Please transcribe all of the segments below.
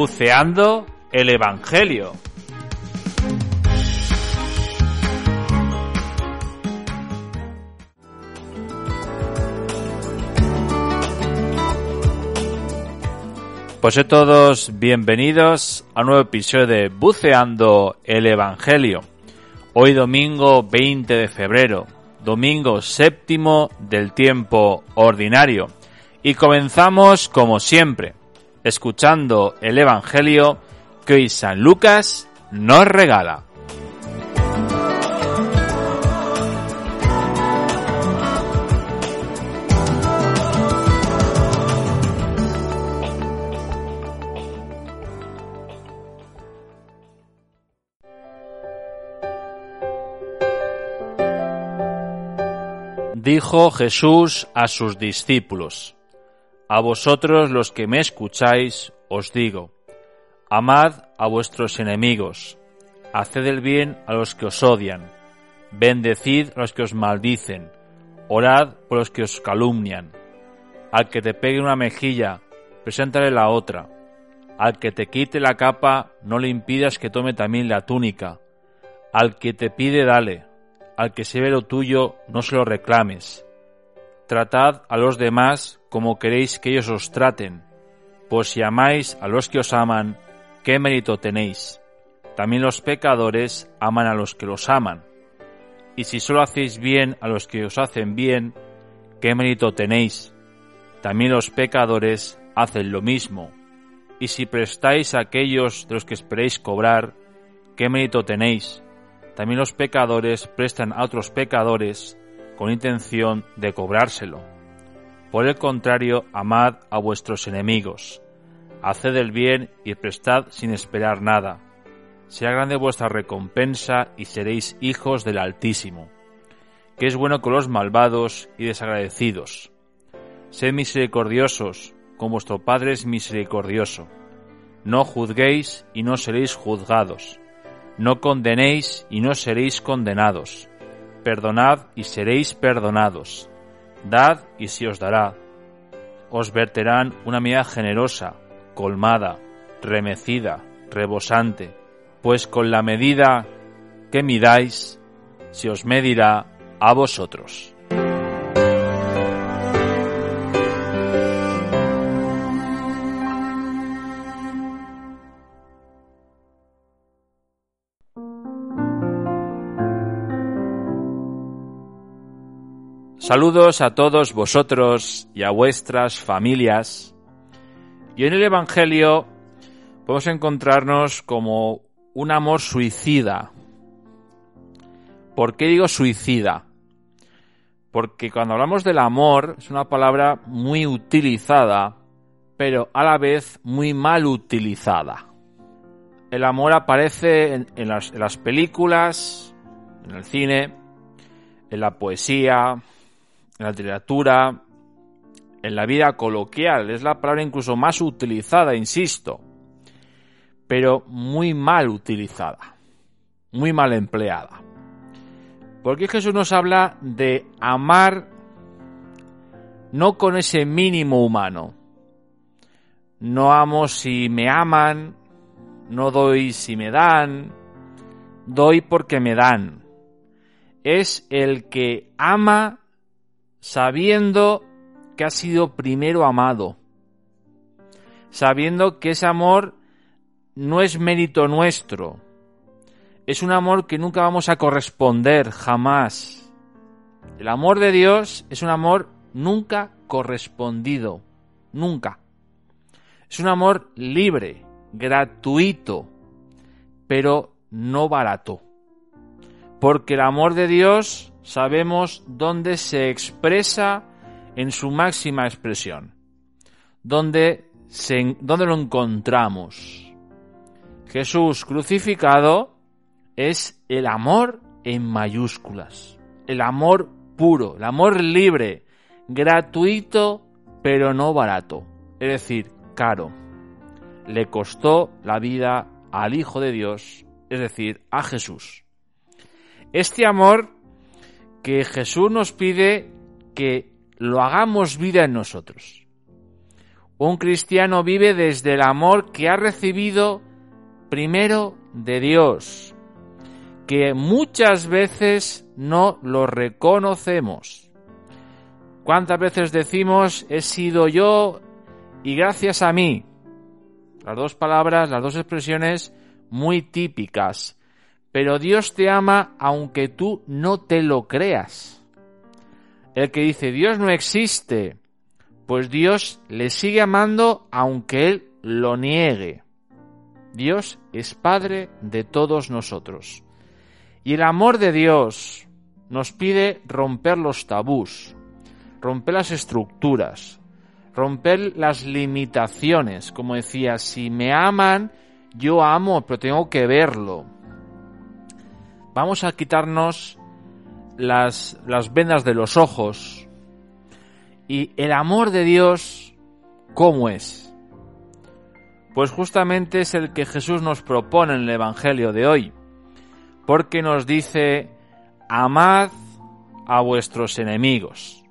Buceando el Evangelio. Pues a todos bienvenidos a un nuevo episodio de Buceando el Evangelio. Hoy domingo 20 de febrero, domingo séptimo del tiempo ordinario. Y comenzamos como siempre, escuchando el Evangelio que hoy San Lucas nos regala. Dijo Jesús a sus discípulos, A vosotros los que me escucháis, os digo, amad a vuestros enemigos, haced el bien a los que os odian, bendecid a los que os maldicen, orad por los que os calumnian. Al que te pegue una mejilla, preséntale la otra. Al que te quite la capa, no le impidas que tome también la túnica. Al que te pide, dale al que se ve lo tuyo no se lo reclames. Tratad a los demás como queréis que ellos os traten, pues si amáis a los que os aman, ¿qué mérito tenéis? También los pecadores aman a los que los aman. Y si solo hacéis bien a los que os hacen bien, ¿qué mérito tenéis? También los pecadores hacen lo mismo. Y si prestáis a aquellos de los que esperéis cobrar, ¿qué mérito tenéis? también los pecadores prestan a otros pecadores con intención de cobrárselo. Por el contrario, amad a vuestros enemigos, haced el bien y prestad sin esperar nada. Sea grande vuestra recompensa y seréis hijos del Altísimo, que es bueno con los malvados y desagradecidos. Sed misericordiosos, como vuestro Padre es misericordioso. No juzguéis y no seréis juzgados no condenéis y no seréis condenados. Perdonad y seréis perdonados. Dad y se os dará. Os verterán una medida generosa, colmada, remecida, rebosante, pues con la medida que midáis, se os medirá a vosotros. Saludos a todos vosotros y a vuestras familias. Y en el Evangelio podemos encontrarnos como un amor suicida. ¿Por qué digo suicida? Porque cuando hablamos del amor es una palabra muy utilizada, pero a la vez muy mal utilizada. El amor aparece en, las, en las películas, en el cine, en la poesía, en la literatura, en la vida coloquial. Es la palabra incluso más utilizada, insisto, pero muy mal utilizada, muy mal empleada. Porque Jesús nos habla de amar no con ese mínimo humano. No amo si me aman, no doy si me dan, doy porque me dan. Es el que ama sabiendo que ha sido primero amado, sabiendo que ese amor no es mérito nuestro, es un amor que nunca vamos a corresponder jamás. El amor de Dios es un amor nunca correspondido, nunca. Es un amor libre, gratuito, pero no barato. Porque el amor de Dios sabemos dónde se expresa en su máxima expresión, dónde, dónde lo encontramos. Jesús crucificado es el amor en mayúsculas, el amor puro, el amor libre, gratuito pero no barato, es decir, caro. Le costó la vida al Hijo de Dios, es decir, a Jesús. Este amor que Jesús nos pide que lo hagamos vida en nosotros. Un cristiano vive desde el amor que ha recibido primero de Dios, que muchas veces no lo reconocemos. ¿Cuántas veces decimos he sido yo y gracias a mí? Las dos palabras, las dos expresiones muy típicas. Pero Dios te ama aunque tú no te lo creas. El que dice Dios no existe, pues Dios le sigue amando aunque él lo niegue. Dios es Padre de todos nosotros. Y el amor de Dios nos pide romper los tabús, romper las estructuras, romper las limitaciones. Como decía, si me aman, yo amo, pero tengo que verlo. Vamos a quitarnos las, las vendas de los ojos. Y el amor de Dios, ¿cómo es? Pues justamente es el que Jesús nos propone en el Evangelio de hoy. Porque nos dice, amad a vuestros enemigos,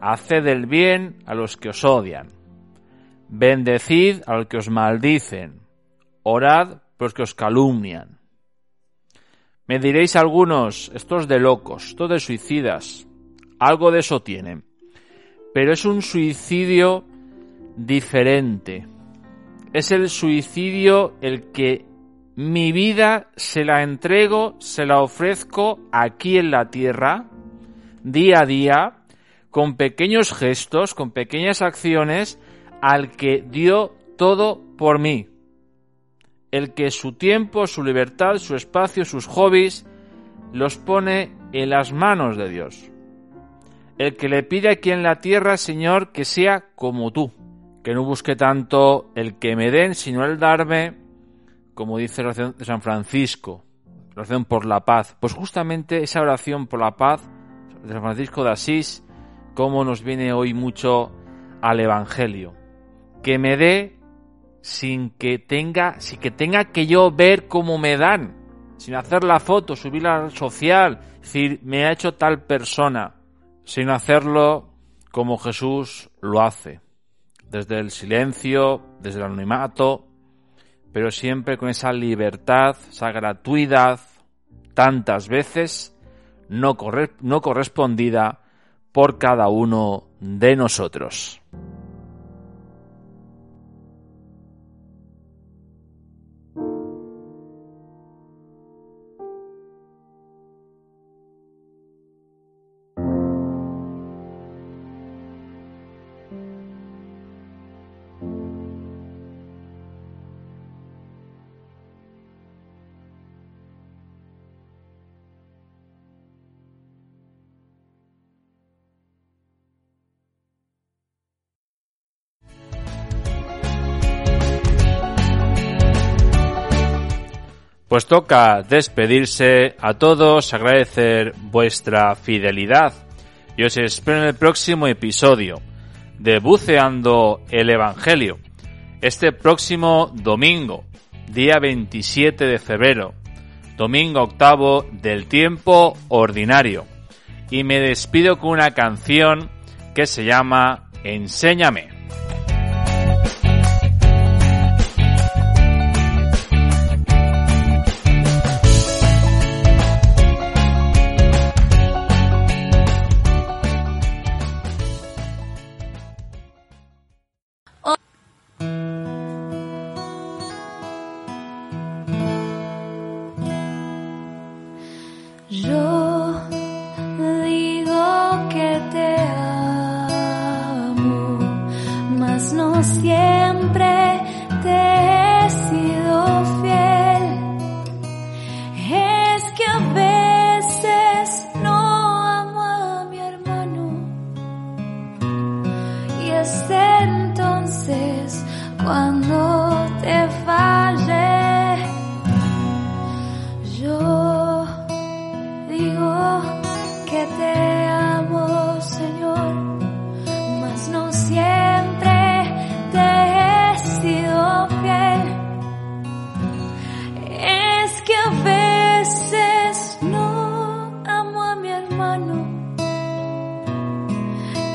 haced el bien a los que os odian, bendecid a los que os maldicen, orad por los que os calumnian. Me diréis algunos, estos de locos, estos de suicidas, algo de eso tienen, pero es un suicidio diferente. Es el suicidio el que mi vida se la entrego, se la ofrezco aquí en la tierra, día a día, con pequeños gestos, con pequeñas acciones, al que dio todo por mí. El que su tiempo, su libertad, su espacio, sus hobbies, los pone en las manos de Dios. El que le pide aquí en la tierra, Señor, que sea como tú, que no busque tanto el que me den, sino el darme, como dice la oración de San Francisco, la oración por la paz. Pues justamente esa oración por la paz de San Francisco de Asís, como nos viene hoy mucho al Evangelio. Que me dé sin que tenga, sin que tenga que yo ver cómo me dan, sin hacer la foto, subirla a la social, decir, me ha hecho tal persona, sin hacerlo como Jesús lo hace, desde el silencio, desde el anonimato, pero siempre con esa libertad, esa gratuidad, tantas veces no, no correspondida por cada uno de nosotros. Pues toca despedirse a todos, agradecer vuestra fidelidad y os espero en el próximo episodio de Buceando el Evangelio, este próximo domingo, día 27 de febrero, domingo octavo del tiempo ordinario. Y me despido con una canción que se llama Enséñame.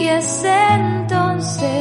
Y es entonces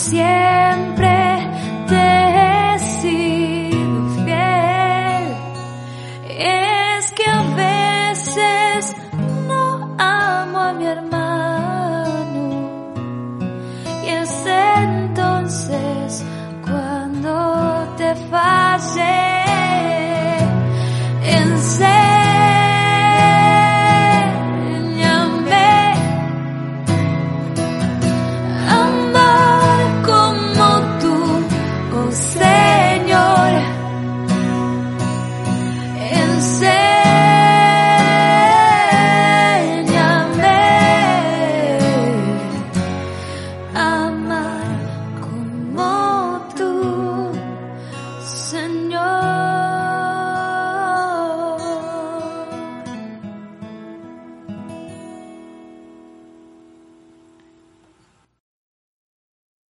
cielo.